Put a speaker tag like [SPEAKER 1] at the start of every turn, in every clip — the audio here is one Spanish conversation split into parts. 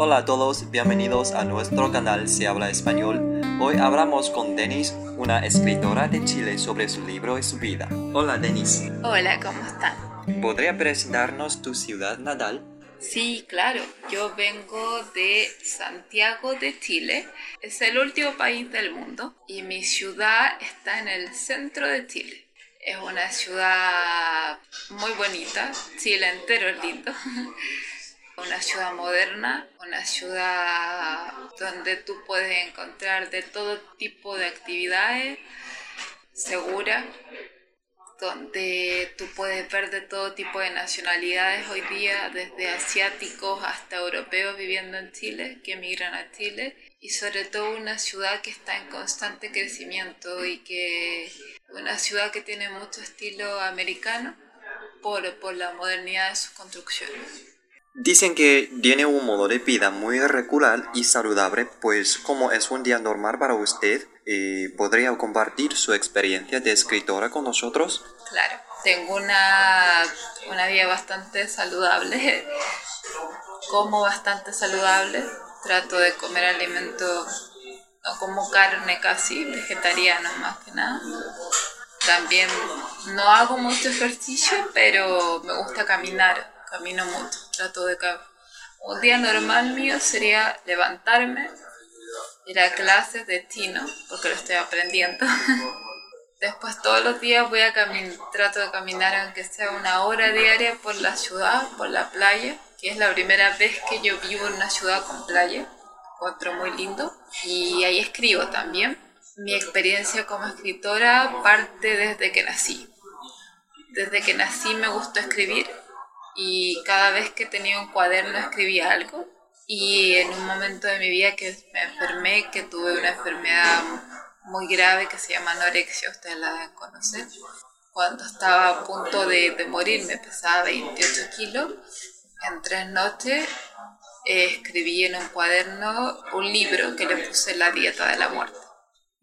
[SPEAKER 1] Hola a todos, bienvenidos a nuestro canal Se habla español. Hoy hablamos con Denis, una escritora de Chile, sobre su libro y su vida. Hola Denis.
[SPEAKER 2] Hola, ¿cómo están?
[SPEAKER 1] ¿Podría presentarnos tu ciudad natal?
[SPEAKER 2] Sí, claro. Yo vengo de Santiago de Chile. Es el último país del mundo y mi ciudad está en el centro de Chile. Es una ciudad muy bonita. Chile entero es lindo. una ciudad moderna, una ciudad donde tú puedes encontrar de todo tipo de actividades, segura, donde tú puedes ver de todo tipo de nacionalidades hoy día, desde asiáticos hasta europeos viviendo en Chile, que emigran a Chile, y sobre todo una ciudad que está en constante crecimiento y que una ciudad que tiene mucho estilo americano por, por la modernidad de sus construcciones.
[SPEAKER 1] Dicen que tiene un modo de vida muy regular y saludable, pues como es un día normal para usted, eh, ¿podría compartir su experiencia de escritora con nosotros?
[SPEAKER 2] Claro, tengo una, una vida bastante saludable, como bastante saludable, trato de comer alimentos, no como carne casi, vegetariano más que nada. También no hago mucho ejercicio, pero me gusta caminar camino mucho, trato de Un día normal mío sería levantarme, ir a clases de chino, porque lo estoy aprendiendo. Después todos los días voy a trato de caminar aunque sea una hora diaria por la ciudad, por la playa, que es la primera vez que yo vivo en una ciudad con playa, encuentro muy lindo. Y ahí escribo también. Mi experiencia como escritora parte desde que nací. Desde que nací me gustó escribir y cada vez que tenía un cuaderno escribía algo y en un momento de mi vida que me enfermé, que tuve una enfermedad muy grave que se llama anorexia, ustedes la deben conocer, cuando estaba a punto de, de morir, me pesaba 28 kilos, en tres noches eh, escribí en un cuaderno un libro que le puse La dieta de la muerte.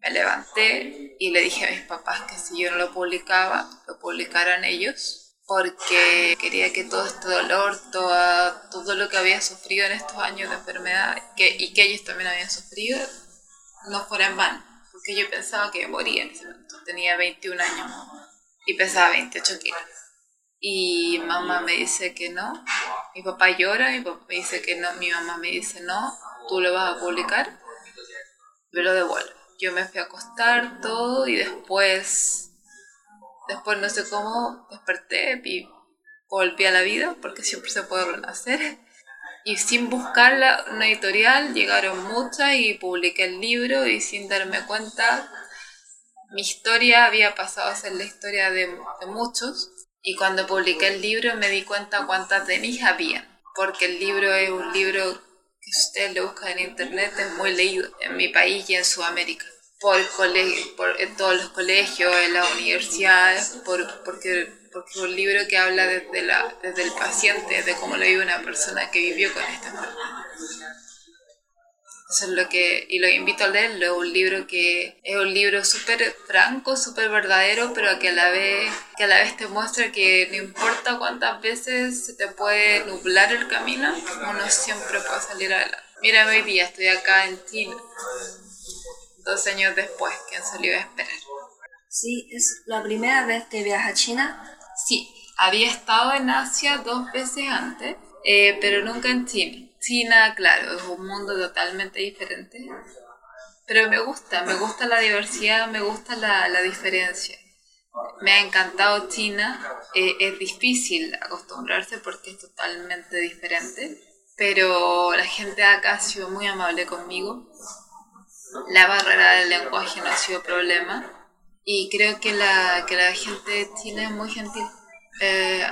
[SPEAKER 2] Me levanté y le dije a mis papás que si yo no lo publicaba, lo publicaran ellos porque quería que todo este dolor, todo lo que había sufrido en estos años de enfermedad que, y que ellos también habían sufrido, no fuera en vano, porque yo pensaba que moría en ese momento, tenía 21 años y pesaba 28 kilos. Y mamá me dice que no, mi papá llora, mi papá me dice que no, mi mamá me dice no, tú lo vas a publicar, me lo devuelvo. Yo me fui a acostar todo y después Después no sé cómo desperté y volví a la vida, porque siempre se puede renacer. Y sin buscarla, una editorial, llegaron muchas y publiqué el libro y sin darme cuenta, mi historia había pasado a ser la historia de, muchos. Y cuando publiqué el libro me di cuenta cuántas de mis había, porque el libro es un libro que usted lo busca en internet, es muy leído en mi país y en Sudamérica por, por en todos los colegios, en las universidades, por, porque, porque es un libro que habla desde, la, desde el paciente, de cómo lo vive una persona que vivió con esta enfermedad. Eso es lo que, y lo invito a leerlo, es un libro que es un libro súper franco, súper verdadero, pero que a, la vez, que a la vez te muestra que no importa cuántas veces se te puede nublar el camino, uno siempre puede salir adelante. Mira, hoy día estoy acá en China dos años después, ¿quién salió a esperar?
[SPEAKER 3] Sí, es la primera vez que viaja a China.
[SPEAKER 2] Sí, había estado en Asia dos veces antes, eh, pero nunca en China. China, claro, es un mundo totalmente diferente, pero me gusta, me gusta la diversidad, me gusta la, la diferencia. Me ha encantado China, eh, es difícil acostumbrarse porque es totalmente diferente, pero la gente acá ha sido muy amable conmigo la barrera del lenguaje no ha sido problema y creo que la, que la gente de China es muy gentil, eh,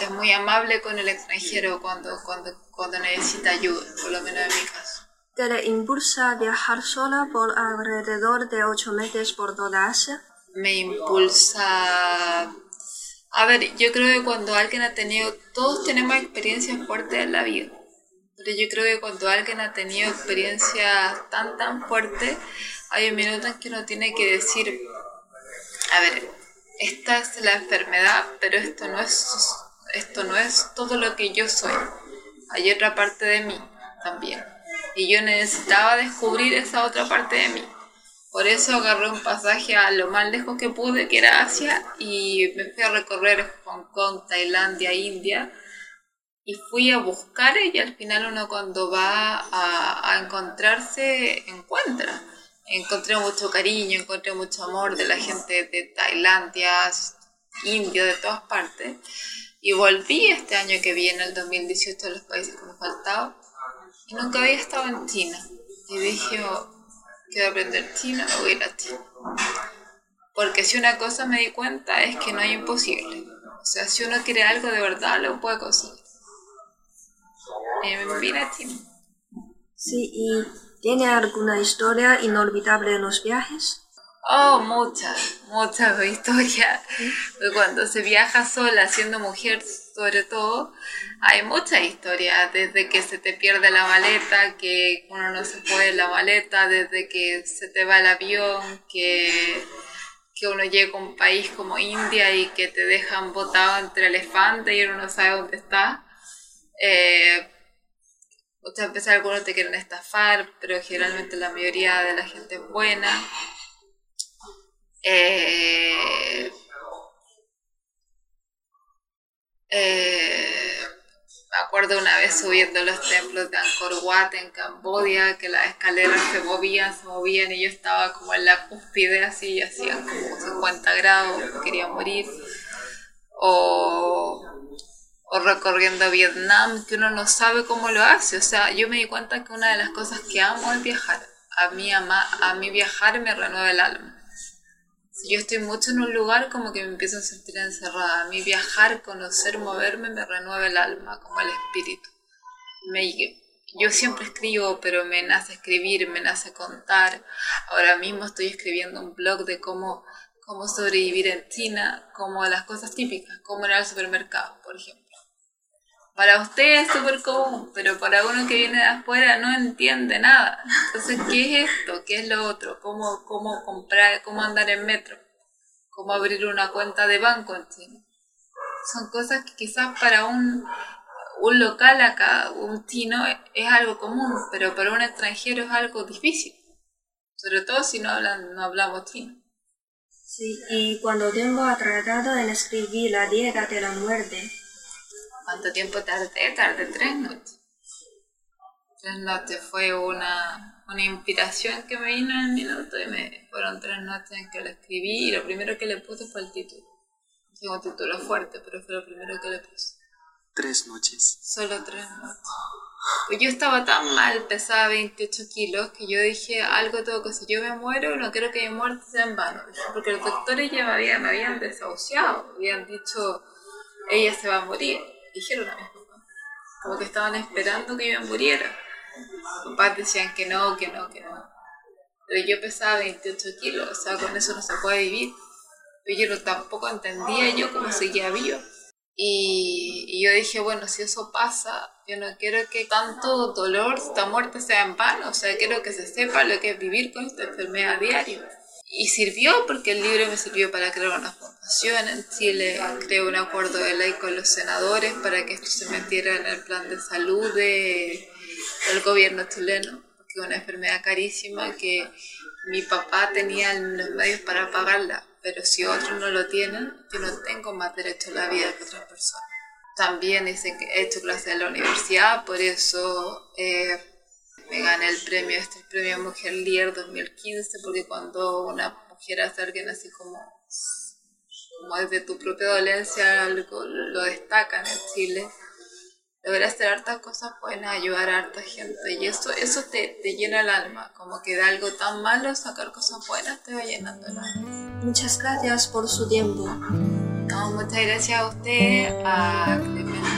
[SPEAKER 2] es muy amable con el extranjero cuando, cuando, cuando necesita ayuda, por lo menos en mi caso.
[SPEAKER 3] ¿Te le impulsa viajar sola por alrededor de ocho meses por toda Asia?
[SPEAKER 2] Me impulsa... A ver, yo creo que cuando alguien ha tenido... Todos tenemos experiencias fuertes en la vida pero yo creo que cuando alguien ha tenido experiencias tan, tan fuertes, hay un minuto en que uno tiene que decir, a ver, esta es la enfermedad, pero esto no es, esto no es todo lo que yo soy. Hay otra parte de mí también. Y yo necesitaba descubrir esa otra parte de mí. Por eso agarré un pasaje a lo más lejos que pude, que era Asia, y me fui a recorrer Hong Kong, Tailandia, India, y fui a buscar y al final uno cuando va a, encontrarse encuentra. Encontré mucho cariño, encontré mucho amor de la gente de Tailandia, India, de todas partes. Y volví este año que viene, el 2018, a los países que me faltaban. Y nunca había estado en China. Y dije, oh, quiero aprender chino, voy a ir a China. Porque si una cosa me di cuenta es que no hay imposible. O sea, si uno quiere algo de verdad, lo puede conseguir. Y me vine a China.
[SPEAKER 3] Sí, ¿y tiene alguna historia inolvidable en los viajes?
[SPEAKER 2] Oh, muchas, muchas historias. Cuando se viaja sola, siendo mujer sobre todo, hay muchas historias. Desde que se te pierde la maleta, que uno no se puede la maleta, desde que se te va el avión, que, que uno llega a un país como India y que te dejan botado entre elefantes y uno no sabe dónde está. Eh, muchas veces algunos te quieren estafar, pero generalmente la mayoría de la gente es buena. Eh, eh, me acuerdo una vez subiendo los templos de Angkor Wat en Cambodia, que las escaleras se movían, se movían y yo estaba como en la cúspide así, hacían como 50 grados, quería morir. O, o recorriendo Vietnam, que uno no sabe cómo lo hace. O sea, yo me di cuenta que una de las cosas que amo es viajar. A mí, a, a mí viajar me renueva el alma si yo estoy mucho en un lugar, como que me empiezo a sentir encerrada. A mí viajar, conocer, moverme me renueva el alma, como el espíritu. Me, yo siempre escribo, pero me nace escribir, me nace contar. Ahora mismo estoy escribiendo un blog de cómo, cómo sobrevivir en China, como las cosas típicas, cómo ir al supermercado, por ejemplo. Para usted es súper común, pero para uno que viene de afuera no entiende nada. Entonces, ¿qué es esto? ¿Qué es lo otro? ¿Cómo, cómo comprar, cómo andar en metro? ¿Cómo abrir una cuenta de banco en China? Son cosas que quizás para un, un local acá, un chino, es algo común, pero para un extranjero es algo difícil. Sobre todo si no, hablan, no hablamos chino.
[SPEAKER 3] Sí, y cuando tengo tratado en escribir la dieta de la muerte,
[SPEAKER 2] ¿Cuánto tiempo tardé? Tardé tres noches. Tres noches fue una, una inspiración que me vino en el minuto y me fueron tres noches en que lo escribí y lo primero que le puse fue el título. Es un título fuerte, pero fue lo primero que le puse.
[SPEAKER 1] Tres noches.
[SPEAKER 2] Solo tres noches. Pues yo estaba tan mal, pesaba 28 kilos, que yo dije, algo tengo que si yo me muero, no quiero que mi muerte sea en vano. Porque los doctores ya me habían, me habían desahuciado, habían dicho, ella se va a morir dijeron a mis papás. Como que estaban esperando que yo muriera. Mis papás decían que no, que no, que no. Pero yo pesaba 28 kilos, o sea, con eso no se puede vivir. Pero yo tampoco entendía yo cómo seguía vivo. Y, yo dije, bueno, si eso pasa, yo no quiero que tanto dolor, esta muerte sea en vano, o sea, quiero que se sepa lo que es vivir con esta enfermedad diario. Y sirvió porque el libro me sirvió para crear una fundación en Chile, creé un acuerdo de ley con los senadores para que esto se metiera en el plan de salud de, del gobierno chileno, porque es una enfermedad carísima que mi papá tenía los medios para pagarla, pero si otros no lo tienen, yo no tengo más derecho a la vida que otras personas. También dicen que he hecho clases en la universidad, por eso... Eh, me gané el premio, este premio Mujer Líder 2015, porque cuando una mujer hace alguien así como, como desde tu propia dolencia, algo lo destacan en Chile, lograr hacer hartas cosas pueden ayudar a harta gente. Y eso, eso te, te, llena el alma, como que de algo tan malo sacar cosas buenas te va llenando el alma.
[SPEAKER 3] Muchas gracias por su tiempo.
[SPEAKER 2] No, muchas gracias a usted, a Clemente